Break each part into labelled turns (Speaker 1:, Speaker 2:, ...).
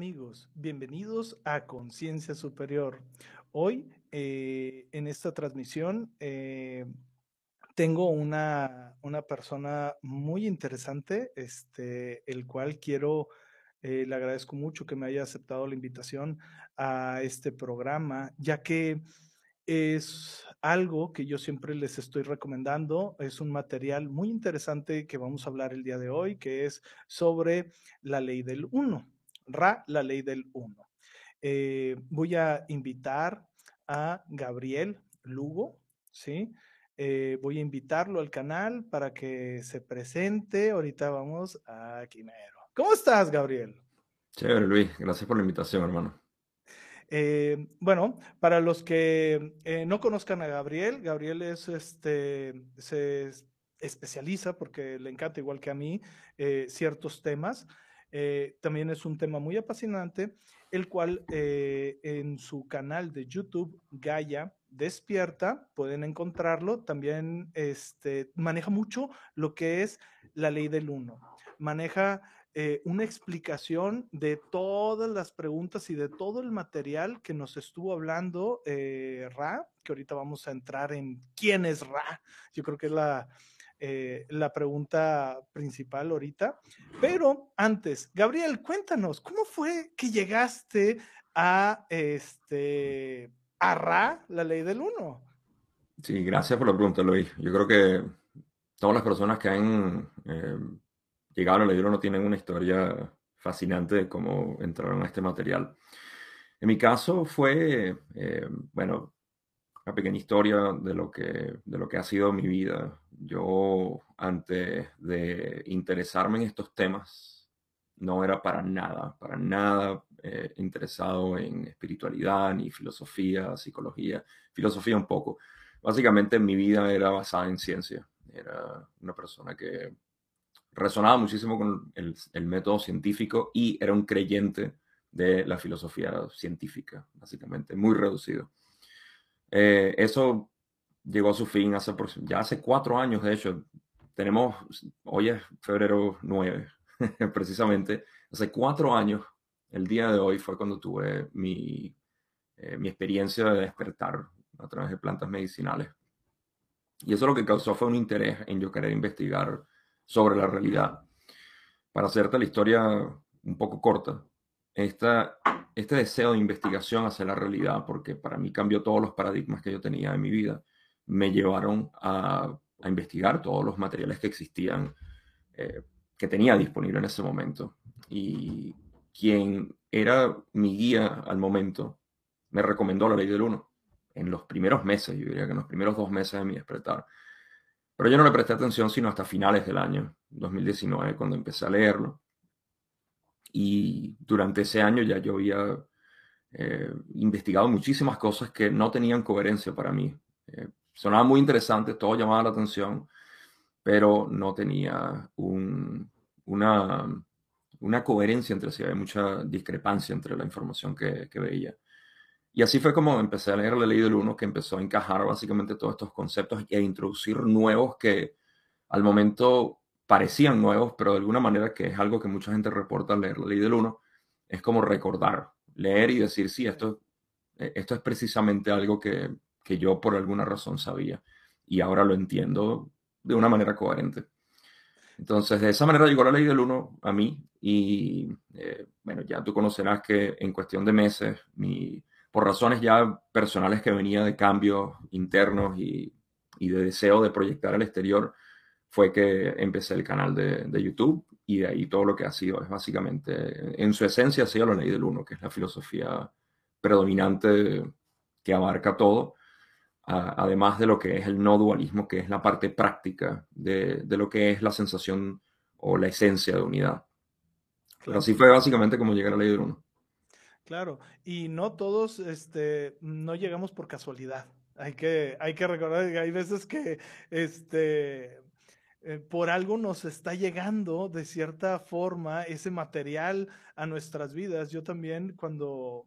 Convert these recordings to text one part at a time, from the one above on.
Speaker 1: amigos? Bienvenidos a Conciencia Superior. Hoy eh, en esta transmisión eh, tengo una, una, persona muy interesante, este, el cual quiero, eh, le agradezco mucho que me haya aceptado la invitación a este programa, ya que es algo que yo siempre les estoy recomendando. Es un material muy interesante que vamos a hablar el día de hoy, que es sobre la ley del uno. Ra, la ley del uno. Eh, voy a invitar a Gabriel Lugo, ¿sí? Eh, voy a invitarlo al canal para que se presente. Ahorita vamos a Quimero. ¿Cómo estás, Gabriel?
Speaker 2: Chévere, Luis. Gracias por la invitación, hermano.
Speaker 1: Eh, bueno, para los que eh, no conozcan a Gabriel, Gabriel es este, se especializa porque le encanta, igual que a mí, ciertos temas. También es un tema muy apasionante, el cual en su canal de YouTube, Gaia Despierta, pueden encontrarlo. También este, maneja mucho lo que es la ley del uno. Maneja eh, una explicación de todas las preguntas y de todo el material que nos estuvo hablando eh, Ra, que ahorita vamos a entrar en quién es Ra. Yo creo que es la, eh, la pregunta principal ahorita. Pero antes, Gabriel, cuéntanos, ¿cómo fue que llegaste a, este, a la ley del uno?
Speaker 2: Sí, gracias por la pregunta, Luis. Yo creo que todas las personas que han llegaron a libro no tienen una historia fascinante de cómo entraron a este material. En mi caso fue, eh, bueno, una pequeña historia de lo, que, de lo que ha sido mi vida. Yo, antes de interesarme en estos temas, no era para nada, para nada eh, interesado en espiritualidad, ni filosofía, psicología, filosofía un poco. Básicamente mi vida era basada en ciencia. Era una persona que resonaba muchísimo con el, método científico y era un creyente de la filosofía científica, básicamente, muy reducido. Eh, eso llegó a su fin hace, ya hace cuatro años, de hecho, tenemos, hoy es febrero 9, precisamente, hace cuatro años, el día de hoy fue cuando tuve mi, eh, mi experiencia de despertar a través de plantas medicinales. Y eso lo que causó fue un interés en yo querer investigar sobre la realidad. Para hacerte la historia un poco corta, esta, este deseo de investigación hacia la realidad, porque para mí cambió todos los paradigmas que yo tenía en mi vida, me llevaron a, investigar todos los materiales que existían, eh, que tenía disponible en ese momento. Y quien era mi guía al momento me recomendó la ley del uno. En los primeros meses, yo diría que en los primeros dos meses de mi despertar, pero yo no le presté atención sino hasta finales del año 2019, cuando empecé a leerlo. Y durante ese año ya yo había eh, investigado muchísimas cosas que no tenían coherencia para mí. Eh, sonaba muy interesante, todo llamaba la atención, pero no tenía una, una coherencia entre sí, había mucha discrepancia entre la información que, que veía. Y así fue como empecé a leer la ley del uno, que empezó a encajar básicamente todos estos conceptos e introducir nuevos que al momento parecían nuevos, pero de alguna manera que es algo que mucha gente reporta al leer la ley del uno, es como recordar, leer y decir, sí, esto, eh, esto es precisamente algo que, que yo por alguna razón sabía y ahora lo entiendo de una manera coherente. Entonces, de esa manera llegó la ley del uno a mí y, eh, bueno, ya tú conocerás que en cuestión de meses mi por razones ya personales que venía de cambios internos y, de deseo de proyectar al exterior, fue que empecé el canal de, YouTube y de ahí todo lo que ha sido es básicamente, en su esencia, ha sido la ley del uno, que es la filosofía predominante que abarca todo, además de lo que es el no dualismo, que es la parte práctica de, lo que es la sensación o la esencia de unidad. Pero así fue básicamente como llega la ley del uno.
Speaker 1: Claro, y no todos este, no llegamos por casualidad. Hay que, hay que recordar que hay veces que este, eh, por algo nos está llegando de cierta forma ese material a nuestras vidas. Yo también cuando,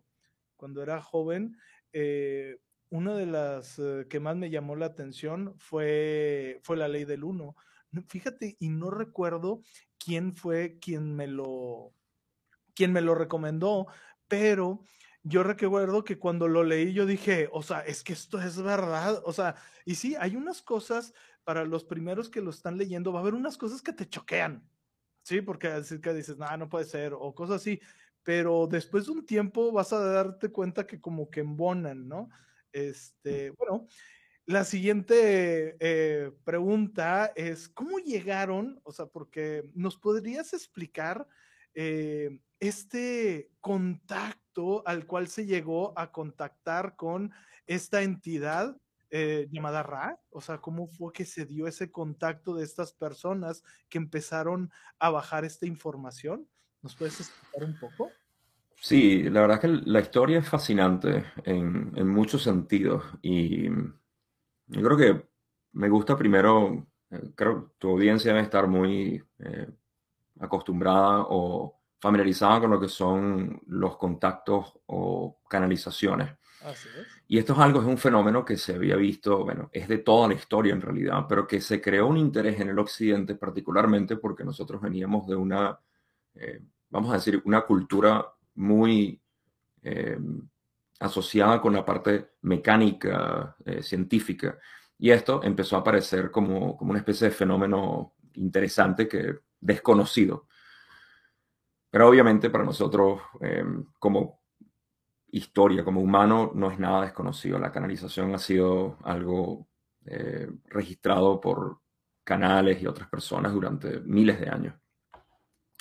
Speaker 1: cuando era joven, eh, una de las eh, que más me llamó la atención fue, fue la ley del uno. Fíjate, y no recuerdo quién fue quien me lo, quien me lo recomendó, pero yo recuerdo que cuando lo leí yo dije, o sea, es que esto es verdad, o sea, y sí, hay unas cosas para los primeros que lo están leyendo, va a haber unas cosas que te choquean, sí, porque así que dices, no, no puede ser, o cosas así, pero después de un tiempo vas a darte cuenta que como que embonan, ¿no? Este, bueno, la siguiente eh, pregunta es, ¿cómo llegaron? O sea, porque nos podrías explicar eh, este contacto al cual se llegó a contactar con esta entidad eh, llamada Ra, o sea, cómo fue que se dio ese contacto de estas personas que empezaron a bajar esta información. ¿Nos puedes explicar un poco?
Speaker 2: Sí, la verdad es que la historia es fascinante en, muchos sentidos y yo creo que me gusta primero, eh, creo que tu audiencia debe estar muy eh, acostumbrada o familiarizada con lo que son los contactos o canalizaciones. Y esto es algo, es un fenómeno que se había visto, bueno, es de toda la historia en realidad, pero que se creó un interés en el occidente particularmente porque nosotros veníamos de una, eh, vamos a decir, una cultura muy eh, asociada con la parte mecánica, eh, científica. Y esto empezó a aparecer como, como una especie de fenómeno interesante que desconocido. Pero obviamente para nosotros, como historia como humano no es nada desconocido. La canalización ha sido algo eh, registrado por canales y otras personas durante miles de años.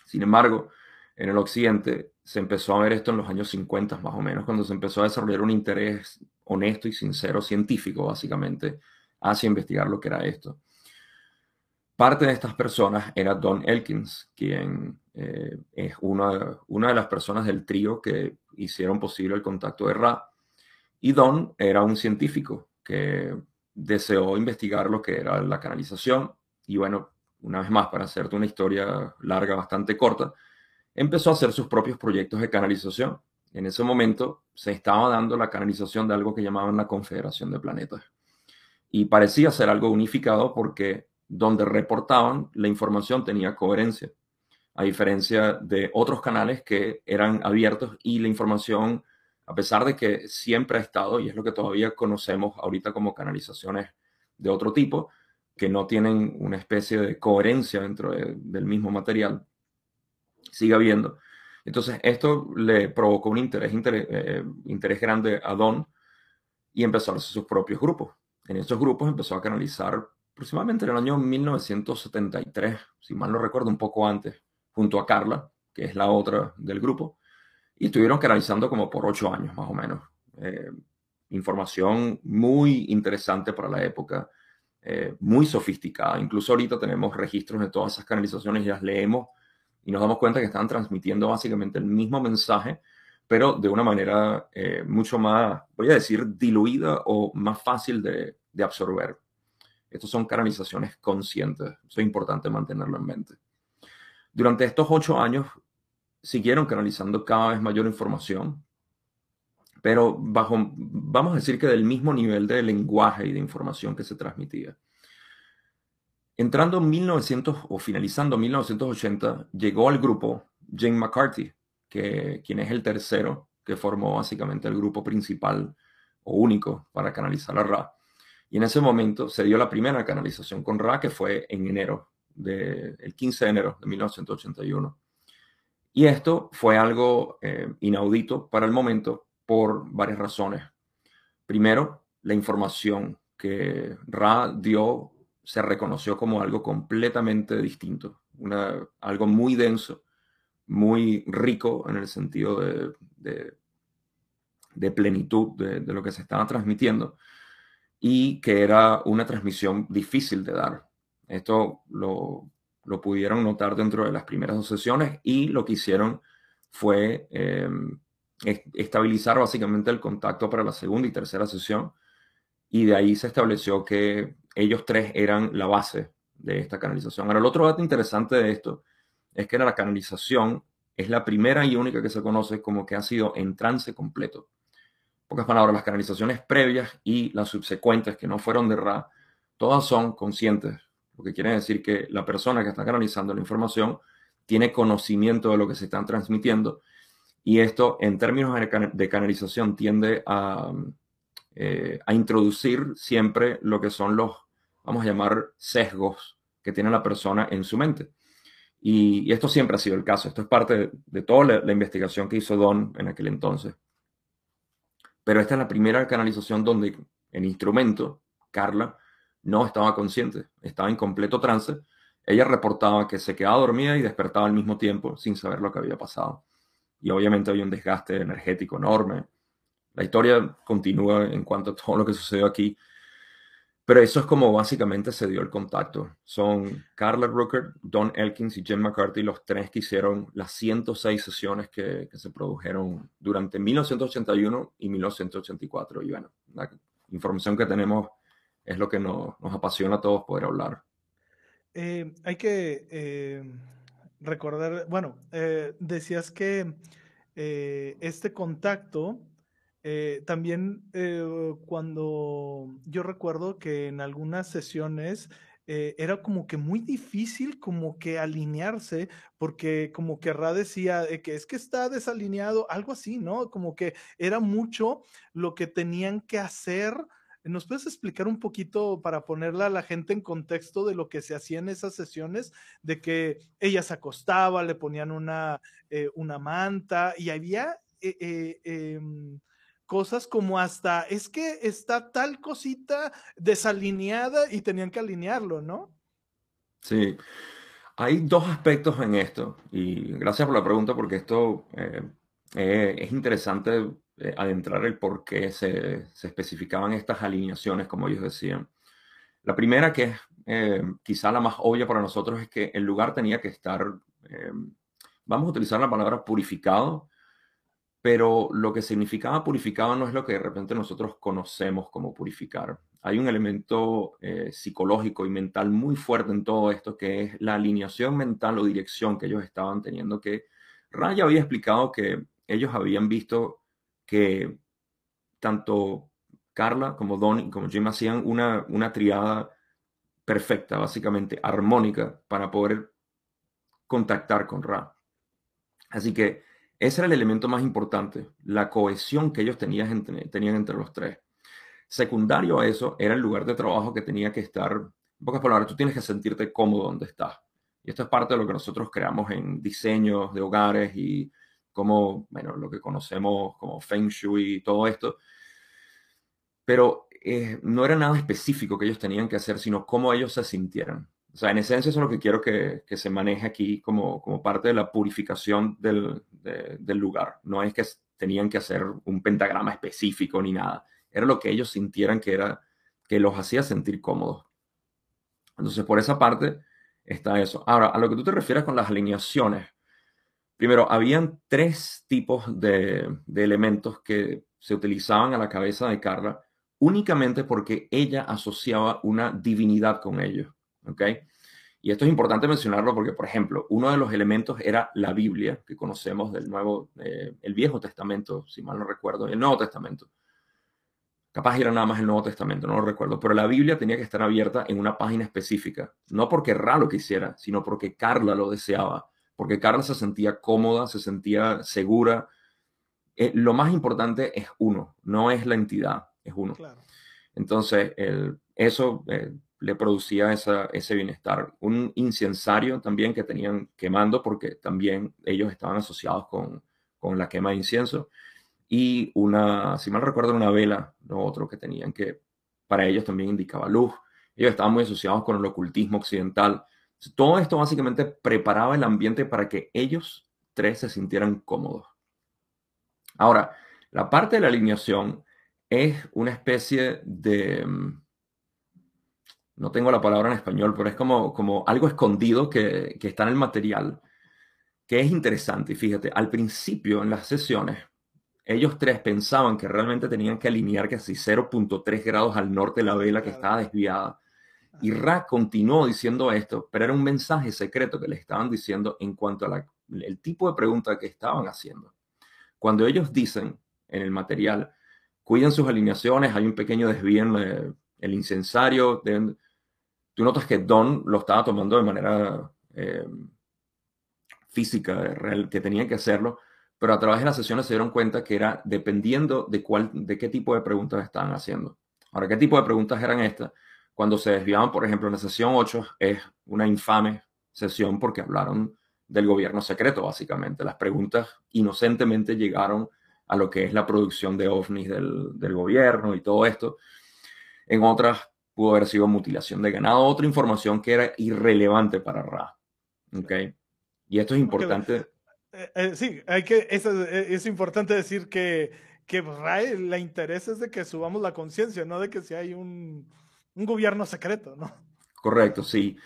Speaker 2: Sin embargo, en el occidente se empezó a ver esto en los años 50 más o menos, cuando se empezó a desarrollar un interés honesto y sincero, científico básicamente, hacia investigar lo que era esto. Parte de estas personas era Don Elkins, quien eh, es una, una de las personas del trío que hicieron posible el contacto de Ra. Y Don era un científico que deseó investigar lo que era la canalización. Y bueno, una vez más, para hacerte una historia larga, bastante corta, empezó a hacer sus propios proyectos de canalización. En ese momento se estaba dando la canalización de algo que llamaban la Confederación de Planetas. Y parecía ser algo unificado porque donde reportaban la información tenía coherencia a diferencia de otros canales que eran abiertos y la información, a pesar de que siempre ha estado, y es lo que todavía conocemos ahorita como canalizaciones de otro tipo, que no tienen una especie de coherencia dentro del mismo material, sigue habiendo. Entonces, esto le provocó un interés, interés, eh, interés grande a Don y empezó a hacer sus propios grupos. En esos grupos empezó a canalizar aproximadamente en el año 1973, si mal no recuerdo, un poco antes, junto a Carla, que es la otra del grupo, y estuvieron canalizando como por ocho años más o menos. Eh, información muy interesante para la época, eh, muy sofisticada. Incluso ahorita tenemos registros de todas esas canalizaciones y las leemos y nos damos cuenta que están transmitiendo básicamente el mismo mensaje, pero de una manera eh, mucho más, voy a decir, diluida o más fácil de, de absorber. Estos son canalizaciones conscientes. Eso es importante mantenerlo en mente. Durante estos ocho años siguieron canalizando cada vez mayor información, pero bajo, vamos a decir que del mismo nivel de lenguaje y de información que se transmitía. Entrando en 1900 o finalizando 1980, llegó al grupo Jane McCarthy, que, quien es el tercero que formó básicamente el grupo principal o único para canalizar a Ra. Y en ese momento se dio la primera canalización con Ra, que fue en enero del 15 de enero de 1981. Y esto fue algo eh, inaudito para el momento por varias razones. Primero, la información que Ra dio se reconoció como algo completamente distinto, algo muy denso, muy rico en el sentido de, de, plenitud de, de, lo que se estaba transmitiendo y que era una transmisión difícil de dar. Esto lo, pudieron notar dentro de las primeras dos sesiones y lo que hicieron fue em, estabilizar básicamente el contacto para la segunda y tercera sesión y de ahí se estableció que ellos tres eran la base de esta canalización. Ahora, el otro dato interesante de esto es que la canalización es la primera y única que se conoce como que ha sido en trance completo. Pocas palabras, las canalizaciones previas y las subsecuentes que no fueron de Ra, todas son conscientes, lo que quiere decir que la persona que está canalizando la información tiene conocimiento de lo que se están transmitiendo. Y esto, en términos de canalización, tiende a, eh, a introducir siempre lo que son los, vamos a llamar, sesgos que tiene la persona en su mente. Y, esto siempre ha sido el caso. Esto es parte de, toda la, investigación que hizo Don en aquel entonces. Pero esta es la primera canalización donde el instrumento, Carla, no estaba consciente, estaba en completo trance. Ella reportaba que se quedaba dormida y despertaba al mismo tiempo sin saber lo que había pasado. Y obviamente había un desgaste energético enorme. La historia continúa en cuanto a todo lo que sucedió aquí. Pero eso es como básicamente se dio el contacto. Son Carla Rucker, Don Elkins y Jim McCarthy los tres que hicieron las 106 sesiones que, se produjeron durante 1981 y 1984. Y bueno, la información que tenemos es lo que nos, apasiona a todos poder hablar.
Speaker 1: Eh, hay que eh, recordar, bueno, eh, decías que este contacto eh, también eh, cuando yo recuerdo que en algunas sesiones eh, era como que muy difícil como que alinearse, porque como que Ra decía que es que está desalineado, algo así, ¿no? Como que era mucho lo que tenían que hacer. ¿Nos puedes explicar un poquito para ponerla a la gente en contexto de lo que se hacía en esas sesiones? De que ella se acostaba, le ponían una, una manta y había em, cosas como hasta, es que está tal cosita desalineada y tenían que alinearlo, ¿no?
Speaker 2: Sí, hay dos aspectos en esto y gracias por la pregunta porque esto eh, eh, es interesante eh, adentrar el por qué se, se, especificaban estas alineaciones, como ellos decían. La primera, que es quizá la más obvia para nosotros, es que el lugar tenía que estar, vamos a utilizar la palabra purificado, pero lo que significaba purificado no es lo que de repente nosotros conocemos como purificar. Hay un elemento eh, psicológico y mental muy fuerte en todo esto, que es la alineación mental o dirección que ellos estaban teniendo, que Raya había explicado que ellos habían visto que tanto Carla como Don como Jim hacían una, una triada perfecta, básicamente armónica, para poder contactar con Ra. Así que ese era el elemento más importante, la cohesión que ellos tenían entre, los tres. Secundario a eso era el lugar de trabajo que tenía que estar, en pocas palabras, tú tienes que sentirte cómodo donde estás. Y esto es parte de lo que nosotros creamos en diseños de hogares y como, bueno, lo que conocemos como Feng Shui y todo esto. Pero eh, no era nada específico que ellos tenían que hacer, sino cómo ellos se sintieran. O sea, en esencia eso es lo que quiero que, se maneje aquí como, como, parte de la purificación del, del, lugar. No es que tenían que hacer un pentagrama específico ni nada. Era lo que ellos sintieran que era que los hacía sentir cómodos. Entonces, por esa parte está eso. Ahora, a lo que tú te refieres con las alineaciones. Primero, habían tres tipos de, de elementos que se utilizaban a la cabeza de Carla únicamente porque ella asociaba una divinidad con ellos. ¿Ok? Y esto es importante mencionarlo porque, por ejemplo, uno de los elementos era la Biblia, que conocemos del Nuevo, eh, el Viejo Testamento, si mal no recuerdo, el Nuevo Testamento. Capaz era nada más el Nuevo Testamento, no lo recuerdo, pero la Biblia tenía que estar abierta en una página específica, no porque Ra lo quisiera, sino porque Carla lo deseaba, porque Carla se sentía cómoda, se sentía segura. Eh, lo más importante es uno, no es la entidad, es uno. Entonces, el, eso eh, le producía ese bienestar. Un incensario también que tenían quemando, porque también ellos estaban asociados con, la quema de incienso. Y una, si mal recuerdo, una vela, lo otro que tenían que para ellos también indicaba luz. Ellos estaban muy asociados con el ocultismo occidental. Todo esto básicamente preparaba el ambiente para que ellos tres se sintieran cómodos. Ahora, la parte de la alineación es una especie de, mm, no tengo la palabra en español, pero es como, como algo escondido que, está en el material, que es interesante. Y fíjate, al principio en las sesiones, ellos tres pensaban que realmente tenían que alinear casi 0.3 grados al norte de la vela que estaba desviada. Y Ra continuó diciendo esto, pero era un mensaje secreto que le estaban diciendo en cuanto al tipo de pregunta que estaban haciendo. Cuando ellos dicen en el material, cuiden sus alineaciones, hay un pequeño desvío en el incensario, deben, tú notas que Don lo estaba tomando de manera eh, física real, que tenían que hacerlo, pero a través de las sesiones se dieron cuenta que era dependiendo de, cuál, de qué tipo de preguntas estaban haciendo. Ahora, ¿qué tipo de preguntas eran estas? Cuando se desviaban, por ejemplo, en la sesión 8 es una infame sesión porque hablaron del gobierno secreto, básicamente. Las preguntas inocentemente llegaron a lo que es la producción de ovnis del, del gobierno y todo esto. En otras pudo haber sido mutilación de ganado, otra información que era irrelevante para Ra. ¿Ok? Y esto es importante.
Speaker 1: Eh, eh, sí, hay que, es, eh, es importante decir que, que Ra la interesa es de que subamos la conciencia, no de que si hay un, un gobierno secreto, ¿no?
Speaker 2: Correcto, sí.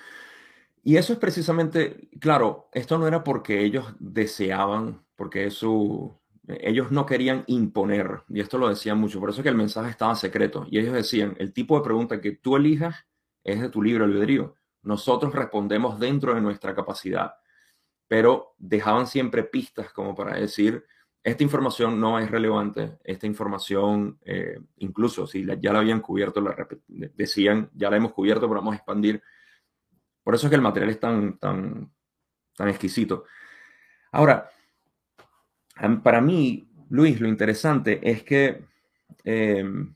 Speaker 2: Y eso es precisamente, claro, esto no era porque ellos deseaban, porque eso, ellos no querían imponer, y esto lo decían mucho, por eso es que el mensaje estaba secreto. Y ellos decían, el tipo de pregunta que tú elijas es de tu libre albedrío. Nosotros respondemos dentro de nuestra capacidad, pero dejaban siempre pistas como para decir, esta información no es relevante, esta información, eh, incluso si ya la habían cubierto, decían, ya la hemos cubierto, pero vamos a expandir. Por eso es que el material es tan, tan, tan exquisito. Ahora, para mí, Luis, lo interesante es que em,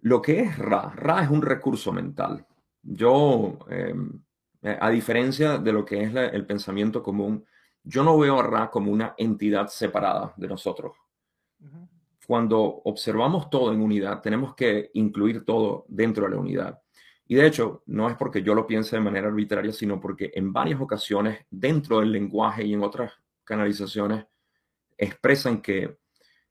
Speaker 2: lo que es Ra, Ra es un recurso mental. Yo, em, a diferencia de lo que es el pensamiento común, yo no veo a Ra como una entidad separada de nosotros. Cuando observamos todo en unidad, tenemos que incluir todo dentro de la unidad. Y de hecho, no es porque yo lo piense de manera arbitraria, sino porque en varias ocasiones, dentro del lenguaje y en otras canalizaciones, expresan que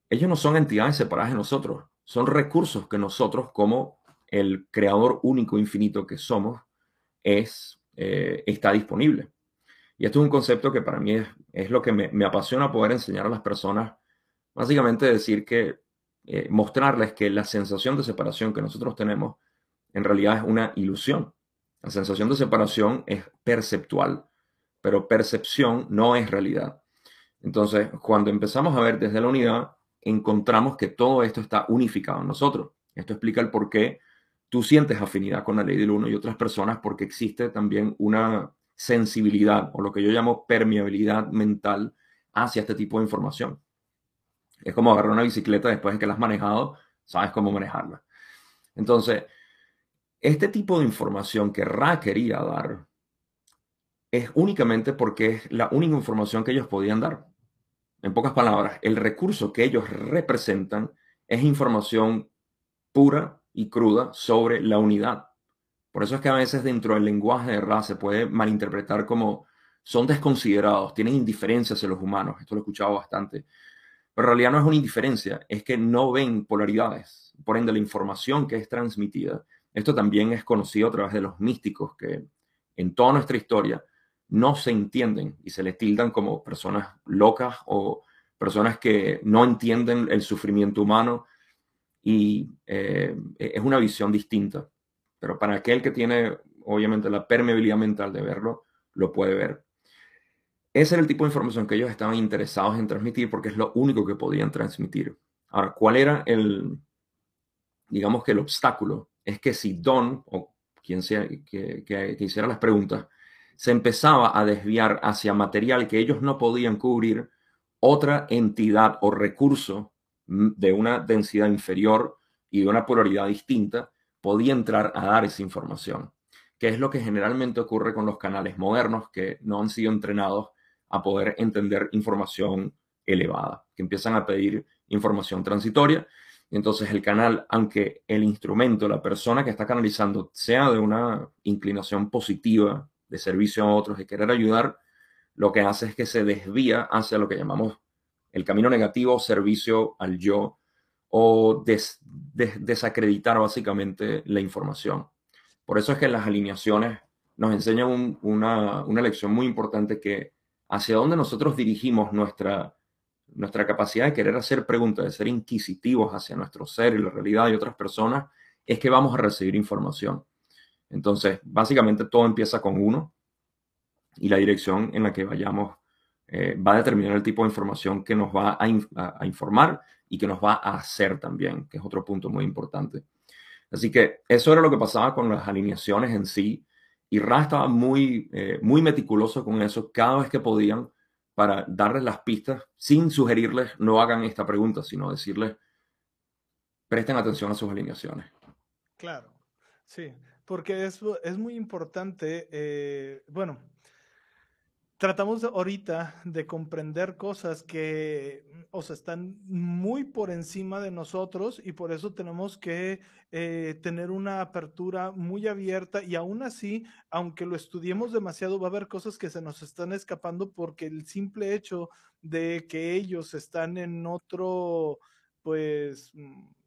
Speaker 2: ellos no son entidades separadas de nosotros, son recursos que nosotros, como el creador único infinito que somos, es, eh, está disponible. Y esto es un concepto que para mí es, lo que me, apasiona poder enseñar a las personas. Básicamente decir que, eh, mostrarles que la sensación de separación que nosotros tenemos en realidad es una ilusión. La sensación de separación es perceptual, pero percepción no es realidad. Entonces, cuando empezamos a ver desde la unidad, encontramos que todo esto está unificado en nosotros. Esto explica el por qué tú sientes afinidad con la ley del uno y otras personas, porque existe también una sensibilidad o lo que yo llamo permeabilidad mental hacia este tipo de información. Es como agarrar una bicicleta después de que la has manejado, sabes cómo manejarla. Entonces, este tipo de información que Ra quería dar es únicamente porque es la única información que ellos podían dar. En pocas palabras, el recurso que ellos representan es información pura y cruda sobre la unidad. Por eso es que a veces dentro del lenguaje de Ra se puede malinterpretar como son desconsiderados, tienen indiferencia hacia los humanos. Esto lo he escuchado bastante. Pero en realidad no es una indiferencia, es que no ven polaridades. Por ende, la información que es transmitida, esto también es conocido a través de los místicos que en toda nuestra historia no se entienden y se les tildan como personas locas o personas que no entienden el sufrimiento humano y eh, es una visión distinta. Pero para aquel que tiene, obviamente, la permeabilidad mental de verlo, lo puede ver. Ese era el tipo de información que ellos estaban interesados en transmitir porque es lo único que podían transmitir. Ahora, ¿cuál era el, digamos que el obstáculo? Es que si Don, o quien sea que, que hiciera las preguntas, se empezaba a desviar hacia material que ellos no podían cubrir, otra entidad o recurso de una densidad inferior y de una polaridad distinta podía entrar a dar esa información, que es lo que generalmente ocurre con los canales modernos que no han sido entrenados a poder entender información elevada, que empiezan a pedir información transitoria. Y entonces el canal, aunque el instrumento, la persona que está canalizando, sea de una inclinación positiva de servicio a otros, de querer ayudar, lo que hace es que se desvía hacia lo que llamamos el camino negativo, servicio al yo, o desacreditar básicamente la información. Por eso es que las alineaciones nos enseñan una, una, lección muy importante que hacia dónde nosotros dirigimos nuestra, nuestra capacidad de querer hacer preguntas, de ser inquisitivos hacia nuestro ser y la realidad de otras personas, es que vamos a recibir información. Entonces, básicamente todo empieza con uno y la dirección en la que vayamos eh, va a determinar el tipo de información que nos va a, informar y que nos va a hacer también, que es otro punto muy importante. Así que eso era lo que pasaba con las alineaciones en sí. Y Ra estaba muy, eh, muy meticuloso con eso cada vez que podían para darles las pistas sin sugerirles no hagan esta pregunta, sino decirles presten atención a sus alineaciones.
Speaker 1: Claro, sí, porque es, es muy importante, eh, bueno, tratamos ahorita de comprender cosas que, mm, o sea, están muy por encima de nosotros y por eso tenemos que eh, tener una apertura muy abierta y aún así, aunque lo estudiemos demasiado, va a haber cosas que se nos están escapando porque el simple hecho de que ellos están en otro, pues, mm,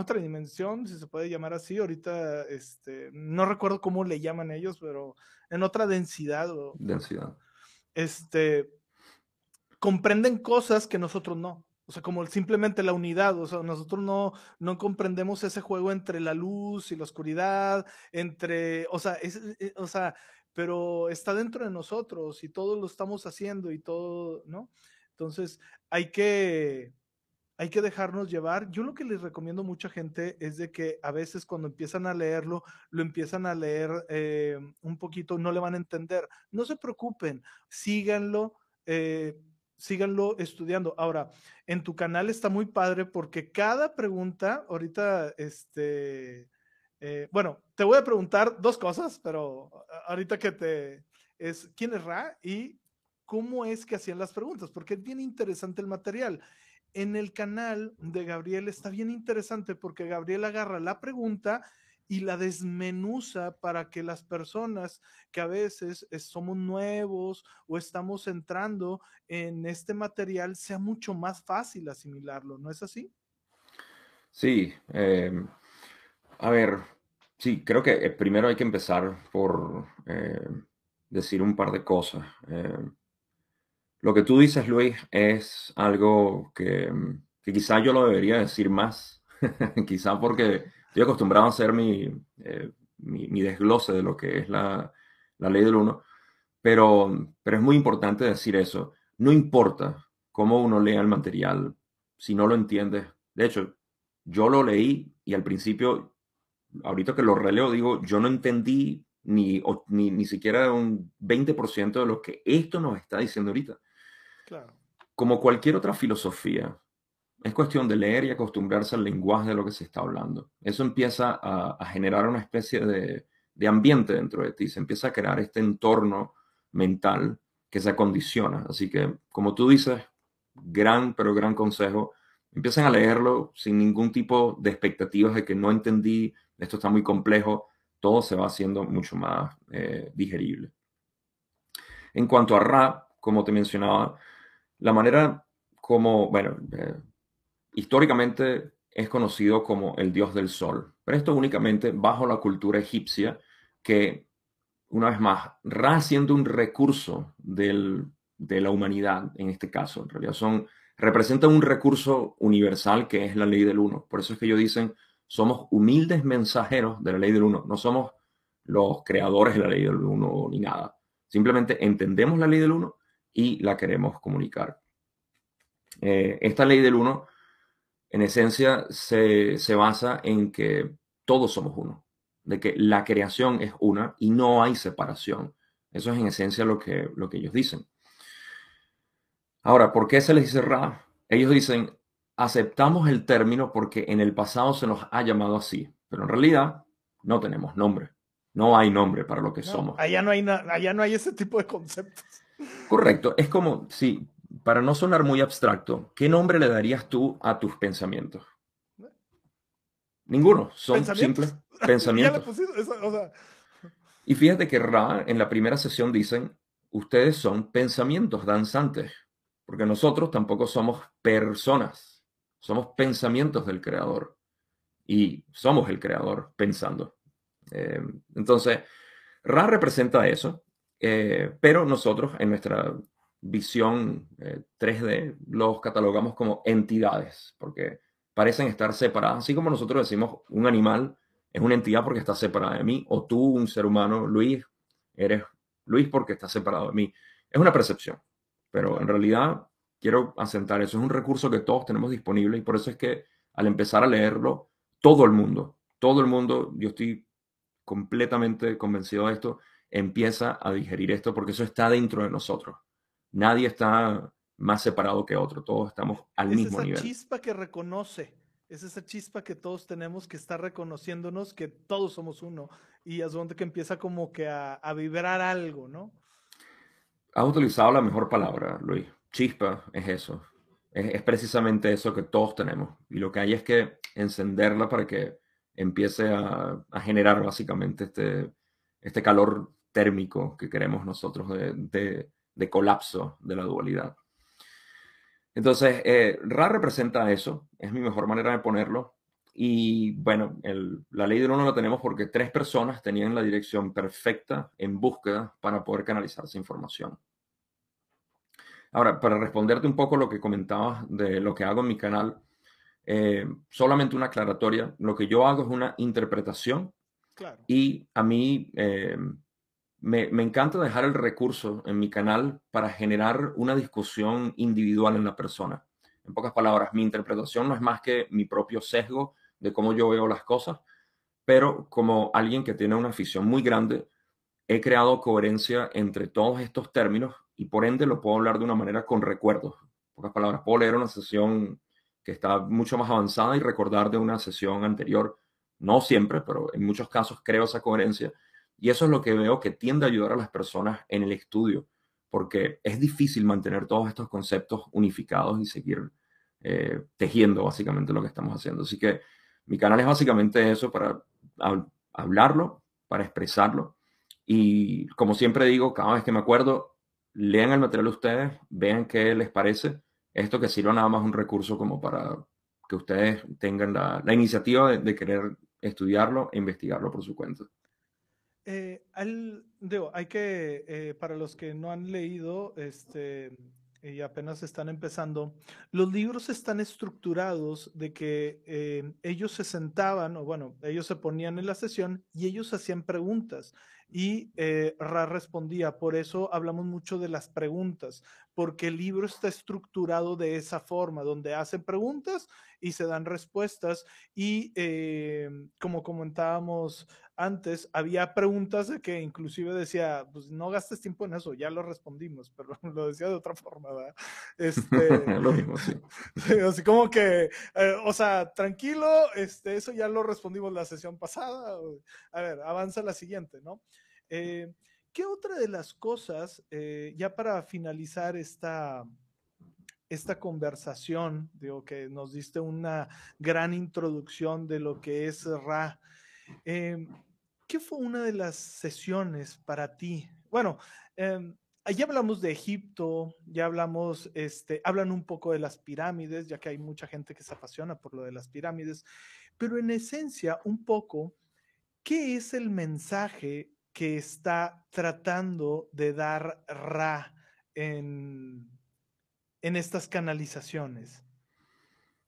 Speaker 1: otra dimensión, si se puede llamar así, ahorita, este, no recuerdo cómo le llaman ellos, pero en otra densidad.
Speaker 2: densidad
Speaker 1: este, comprenden cosas que nosotros no. O sea, como simplemente la unidad, o sea, nosotros no, no comprendemos ese juego entre la luz y la oscuridad, entre, o sea, es, eh, o sea, pero está dentro de nosotros y todo lo estamos haciendo y todo, ¿no? Entonces, hay que, hay que dejarnos llevar. Yo lo que les recomiendo a mucha gente es de que a veces cuando empiezan a leerlo, lo empiezan a leer eh, un poquito, no le van a entender. No se preocupen, síganlo. Eh, síganlo estudiando. Ahora, en tu canal está muy padre porque cada pregunta, ahorita, este, eh, bueno, te voy a preguntar dos cosas, pero ahorita que te, es, ¿quién es Ra? Y cómo es que hacían las preguntas, porque es bien interesante el material en el canal de Gabriel está bien interesante porque Gabriel agarra la pregunta y la desmenuza para que las personas que a veces somos nuevos o estamos entrando en este material sea mucho más fácil asimilarlo, ¿no es así?
Speaker 2: Sí, em, a ver, sí, creo que eh, primero hay que empezar por eh, decir un par de cosas. Em, lo que tú dices, Luis, es algo que, que quizá yo lo debería decir más, quizá porque estoy acostumbrado a hacer mi, eh, mi, desglose de lo que es la, la, ley del uno, pero, pero es muy importante decir eso. No importa cómo uno lea el material, si no lo entiende. De hecho, yo lo leí y al principio, ahorita que lo releo, digo, yo no entendí ni, ni, ni siquiera un 20% de lo que esto nos está diciendo ahorita. Como cualquier otra filosofía, es cuestión de leer y acostumbrarse al lenguaje de lo que se está hablando. Eso empieza a, generar una especie de, ambiente dentro de ti, se empieza a crear este entorno mental que se acondiciona. Así que, como tú dices, gran, pero gran consejo, empiecen a leerlo sin ningún tipo de expectativas de que no entendí, esto está muy complejo, todo se va haciendo mucho más eh, digerible. En cuanto a Ra, como te mencionaba, la manera como, bueno, eh, históricamente es conocido como el dios del sol, pero esto únicamente bajo la cultura egipcia que, una vez más, siendo un recurso de la humanidad, en este caso, en realidad son, representa un recurso universal que es la ley del uno. Por eso es que ellos dicen, somos humildes mensajeros de la ley del uno, no somos los creadores de la ley del uno ni nada. Simplemente entendemos la ley del uno y la queremos comunicar. Eh, esta ley del uno, en esencia, se, basa en que todos somos uno, de que la creación es una y no hay separación. Eso es en esencia lo que, lo que ellos dicen. Ahora, ¿por qué se les dice Ra? Ellos dicen, aceptamos el término porque en el pasado se nos ha llamado así, pero en realidad no tenemos nombre. No hay nombre para lo que somos.
Speaker 1: Allá no, hay allá no hay ese tipo de conceptos.
Speaker 2: Correcto. Es como, sí, para no sonar muy abstracto, ¿qué nombre le darías tú a tus pensamientos? Ninguno, son simples pensamientos. Y fíjate que Ra en la primera sesión dicen, ustedes son pensamientos danzantes, porque nosotros tampoco somos personas, somos pensamientos del creador y somos el creador pensando. Eh, entonces, Ra representa eso eh, pero nosotros en nuestra visión 3D eh, los catalogamos como entidades, porque parecen estar separadas, así como nosotros decimos un animal es una entidad porque está separada de mí, o tú, un ser humano, Luis, eres Luis porque está separado de mí. Es una percepción, pero en realidad quiero asentar eso, es un recurso que todos tenemos disponible y por eso es que al empezar a leerlo, todo el mundo, todo el mundo, yo estoy completamente convencido de esto, empieza a digerir esto porque eso está dentro de nosotros. Nadie está más separado que otro, todos estamos al mismo nivel.
Speaker 1: Es esa chispa que reconoce, es esa chispa que todos tenemos que estar reconociéndonos que todos somos uno y es donde que empieza como que a, vibrar algo, ¿no?
Speaker 2: Has utilizado la mejor palabra, Luis. Chispa es eso. Es, precisamente eso que todos tenemos. Y lo que hay es que encenderla para que empiece a, generar básicamente este, este calor térmico que queremos nosotros de, de colapso de la dualidad. Entonces, eh, Ra representa eso, es mi mejor manera de ponerlo. Y bueno, la ley del uno la tenemos porque tres personas tenían la dirección perfecta en búsqueda para poder canalizar esa información. Ahora, para responderte un poco lo que comentabas de lo que hago en mi canal, eh, solamente una aclaratoria. Lo que yo hago es una interpretación y a mí eh, me, encanta dejar el recurso en mi canal para generar una discusión individual en la persona. En pocas palabras, mi interpretación no es más que mi propio sesgo de cómo yo veo las cosas, pero como alguien que tiene una afición muy grande, he creado coherencia entre todos estos términos y por ende lo puedo hablar de una manera con recuerdos. En pocas palabras, puedo leer una sesión que está mucho más avanzada y recordar de una sesión anterior. No siempre, pero en muchos casos creo esa coherencia y eso es lo que veo que tiende a ayudar a las personas en el estudio, porque es difícil mantener todos estos conceptos unificados y seguir eh, tejiendo básicamente lo que estamos haciendo. Así que mi canal es básicamente eso para hablarlo, para expresarlo. Y como siempre digo, cada vez que me acuerdo, lean el material ustedes, vean qué les parece. Esto que sirva nada más un recurso como para que ustedes tengan la, iniciativa de querer estudiarlo e investigarlo por su cuenta.
Speaker 1: Eh, hay que, eh, para los que no han leído este, y apenas están empezando, los libros están estructurados de que eh, ellos se sentaban, o bueno, ellos se ponían en la sesión y ellos hacían preguntas y Ra respondía. Por eso hablamos mucho de las preguntas, porque el libro está estructurado de esa forma, donde hacen preguntas y se dan respuestas. Y como comentábamos antes había preguntas de que inclusive decía, pues no gastes tiempo en eso, ya lo respondimos, pero lo decía de otra forma, ¿verdad?
Speaker 2: Este, lo mismo, sí.
Speaker 1: Así como que, eh, o sea, tranquilo, este, eso ya lo respondimos la sesión pasada. A ver, avanza la siguiente, ¿no? Eh, ¿Qué otra de las cosas, eh, ya para finalizar esta, esta conversación, digo que nos diste una gran introducción de lo que es Ra, Em, ¿Qué fue una de las sesiones para ti? Bueno, eh, ya hablamos de Egipto, ya hablamos, este, hablan un poco de las pirámides, ya que hay mucha gente que se apasiona por lo de las pirámides, pero en esencia, un poco, ¿qué es el mensaje que está tratando de dar Ra en, en estas canalizaciones?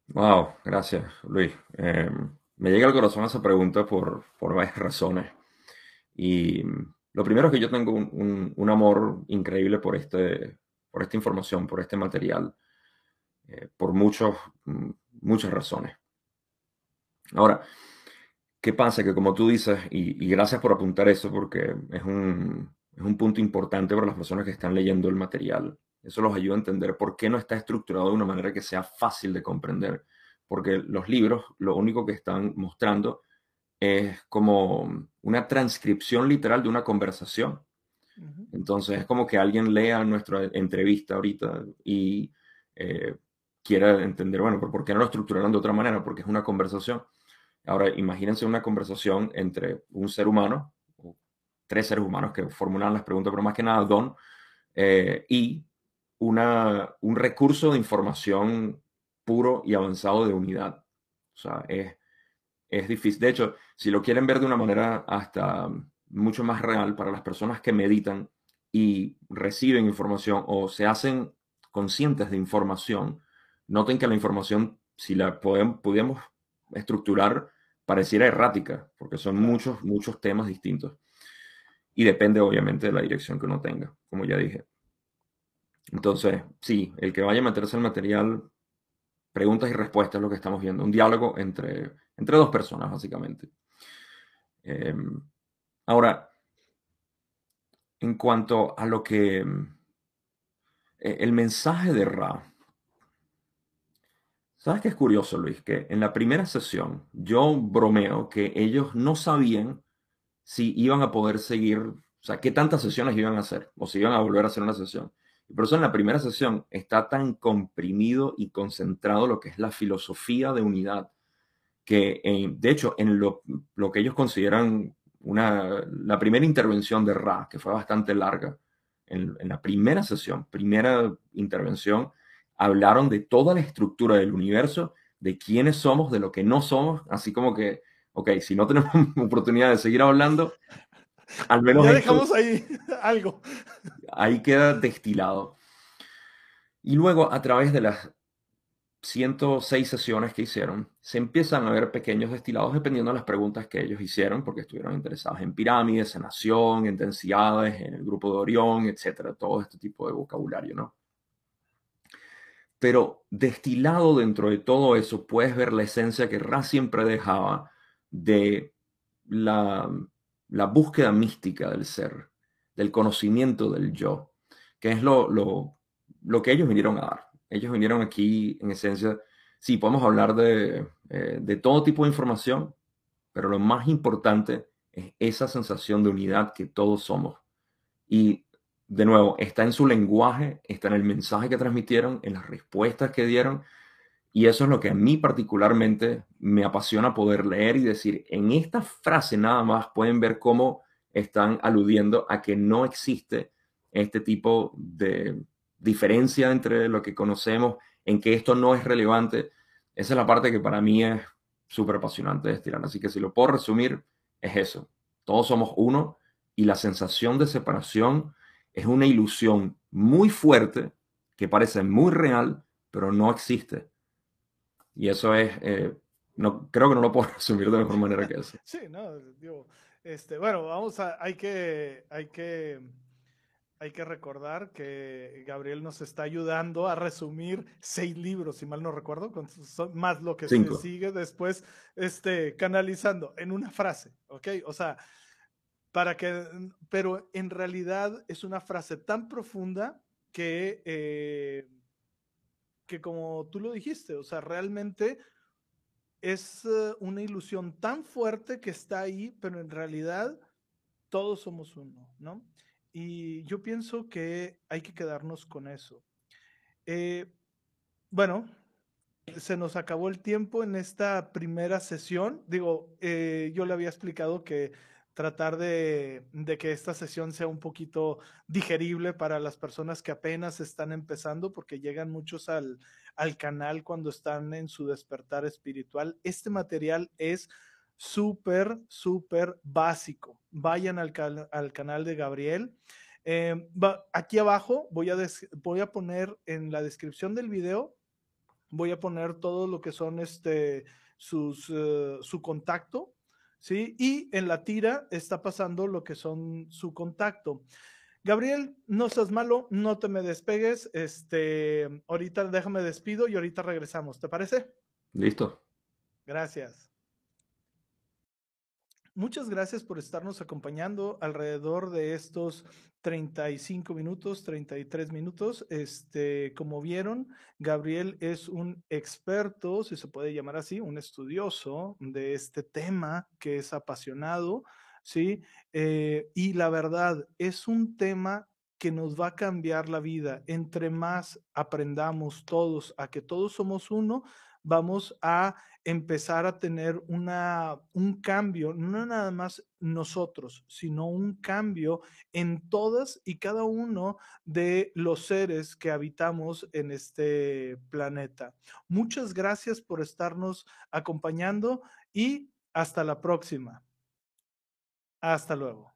Speaker 2: Wow, gracias, Luis. Em, me llega al corazón esa pregunta por, por varias razones. Y lo primero es que yo tengo un, amor increíble por, este, por esta información, por este material, eh, por muchos, muchas razones. Ahora, ¿qué pasa? Que como tú dices, y, gracias por apuntar eso, porque es un, es un punto importante para las personas que están leyendo el material. Eso los ayuda a entender por qué no está estructurado de una manera que sea fácil de comprender porque los libros lo único que están mostrando es como una transcripción literal de una conversación. Entonces es como que alguien lea nuestra entrevista ahorita y eh, quiera entender, bueno, ¿por qué no lo estructuraron de otra manera? Porque es una conversación. Ahora, imagínense una conversación entre un ser humano, tres seres humanos que formulan las preguntas, pero más que nada Don, eh, y una, un recurso de información puro y avanzado de unidad. O sea, es, es difícil. De hecho, si lo quieren ver de una manera hasta mucho más real para las personas que meditan y reciben información o se hacen conscientes de información, noten que la información, si la podemos, pudiéramos estructurar, pareciera errática, porque son muchos, muchos temas distintos. Y depende obviamente de la dirección que uno tenga, como ya dije. Entonces, sí, el que vaya a meterse el material preguntas y respuestas, lo que estamos viendo, un diálogo entre, entre dos personas, básicamente. Em, ahora, en cuanto a lo que eh, el mensaje de Ra. ¿Sabes qué es curioso, Luis? Que en la primera sesión yo bromeo que ellos no sabían si iban a poder seguir, o sea, qué tantas sesiones iban a hacer o si iban a volver a hacer una sesión. Y por eso en la primera sesión está tan comprimido y concentrado lo que es la filosofía de unidad, que eh, de hecho en lo, que ellos consideran una, la primera intervención de Ra, que fue bastante larga, en la primera sesión, primera intervención, hablaron de toda la estructura del universo, de quiénes somos, de lo que no somos, así como que, ok, si no tenemos oportunidad de seguir hablando, al menos...
Speaker 1: Ya dejamos ahí algo.
Speaker 2: Ahí queda destilado. Y luego, a través de las 106 sesiones que hicieron, se empiezan a ver pequeños destilados dependiendo de las preguntas que ellos hicieron, porque estuvieron interesados en pirámides, en nación, en densidades, en el grupo de Orión, etcétera, todo este tipo de vocabulario, ¿no? Pero destilado dentro de todo eso, puedes ver la esencia que Ra siempre dejaba de la, búsqueda mística del ser, del conocimiento del yo, que es lo, lo, lo, que ellos vinieron a dar. Ellos vinieron aquí, en esencia, sí, podemos hablar de, eh, de todo tipo de información, pero lo más importante es esa sensación de unidad que todos somos. Y de nuevo, está en su lenguaje, está en el mensaje que transmitieron, en las respuestas que dieron. Y eso es lo que a mí particularmente me apasiona poder leer y decir, en esta frase nada más pueden ver cómo están aludiendo a que no existe este tipo de diferencia entre lo que conocemos, en que esto no es relevante. Esa es la parte que para mí es súper apasionante de estirar. Así que si lo puedo resumir, es eso. Todos somos uno y la sensación de separación es una ilusión muy fuerte que parece muy real, pero no existe. Y eso es, eh, no, creo que no lo puedo resumir de mejor manera que eso.
Speaker 1: Sí, no, digo, este, bueno, vamos a, hay que, hay que, hay que recordar que Gabriel nos está ayudando a resumir seis libros, si mal no recuerdo, con, más lo que se sigue después, este, canalizando en una frase, ¿ok? O sea, para que, pero en realidad es una frase tan profunda que, eh, que como tú lo dijiste, o sea, realmente es eh, una ilusión tan fuerte que está ahí, pero en realidad todos somos uno, ¿no? Y yo pienso que hay que quedarnos con eso. Eh, bueno, se nos acabó el tiempo en esta primera sesión. Digo, yo le había explicado que tratar de, que esta sesión sea un poquito digerible para las personas que apenas están empezando, porque llegan muchos al, canal cuando están en su despertar espiritual. Este material es súper, súper básico. Vayan al, canal de Gabriel. Eh, aquí abajo voy a, voy a poner en la descripción del video, voy a poner todo lo que son este, sus, eh, su contacto ¿sí? Y en la tira está pasando lo que son su contacto. Gabriel, no seas malo, no te me despegues. Este, ahorita déjame despido y ahorita regresamos. ¿Te parece?
Speaker 2: Listo.
Speaker 1: Gracias. Muchas gracias por estarnos acompañando alrededor de estos 35 minutos, 33 minutos. Este, como vieron, Gabriel es un experto, si se puede llamar así, un estudioso de este tema que es apasionado, ¿sí? Eh, y la verdad, es un tema que nos va a cambiar la vida. Entre más aprendamos todos a que todos somos uno, vamos a empezar a tener una, un cambio, no nada más nosotros, sino un cambio en todas y cada uno de los seres que habitamos en este planeta. Muchas gracias por estarnos acompañando y hasta la próxima. Hasta luego.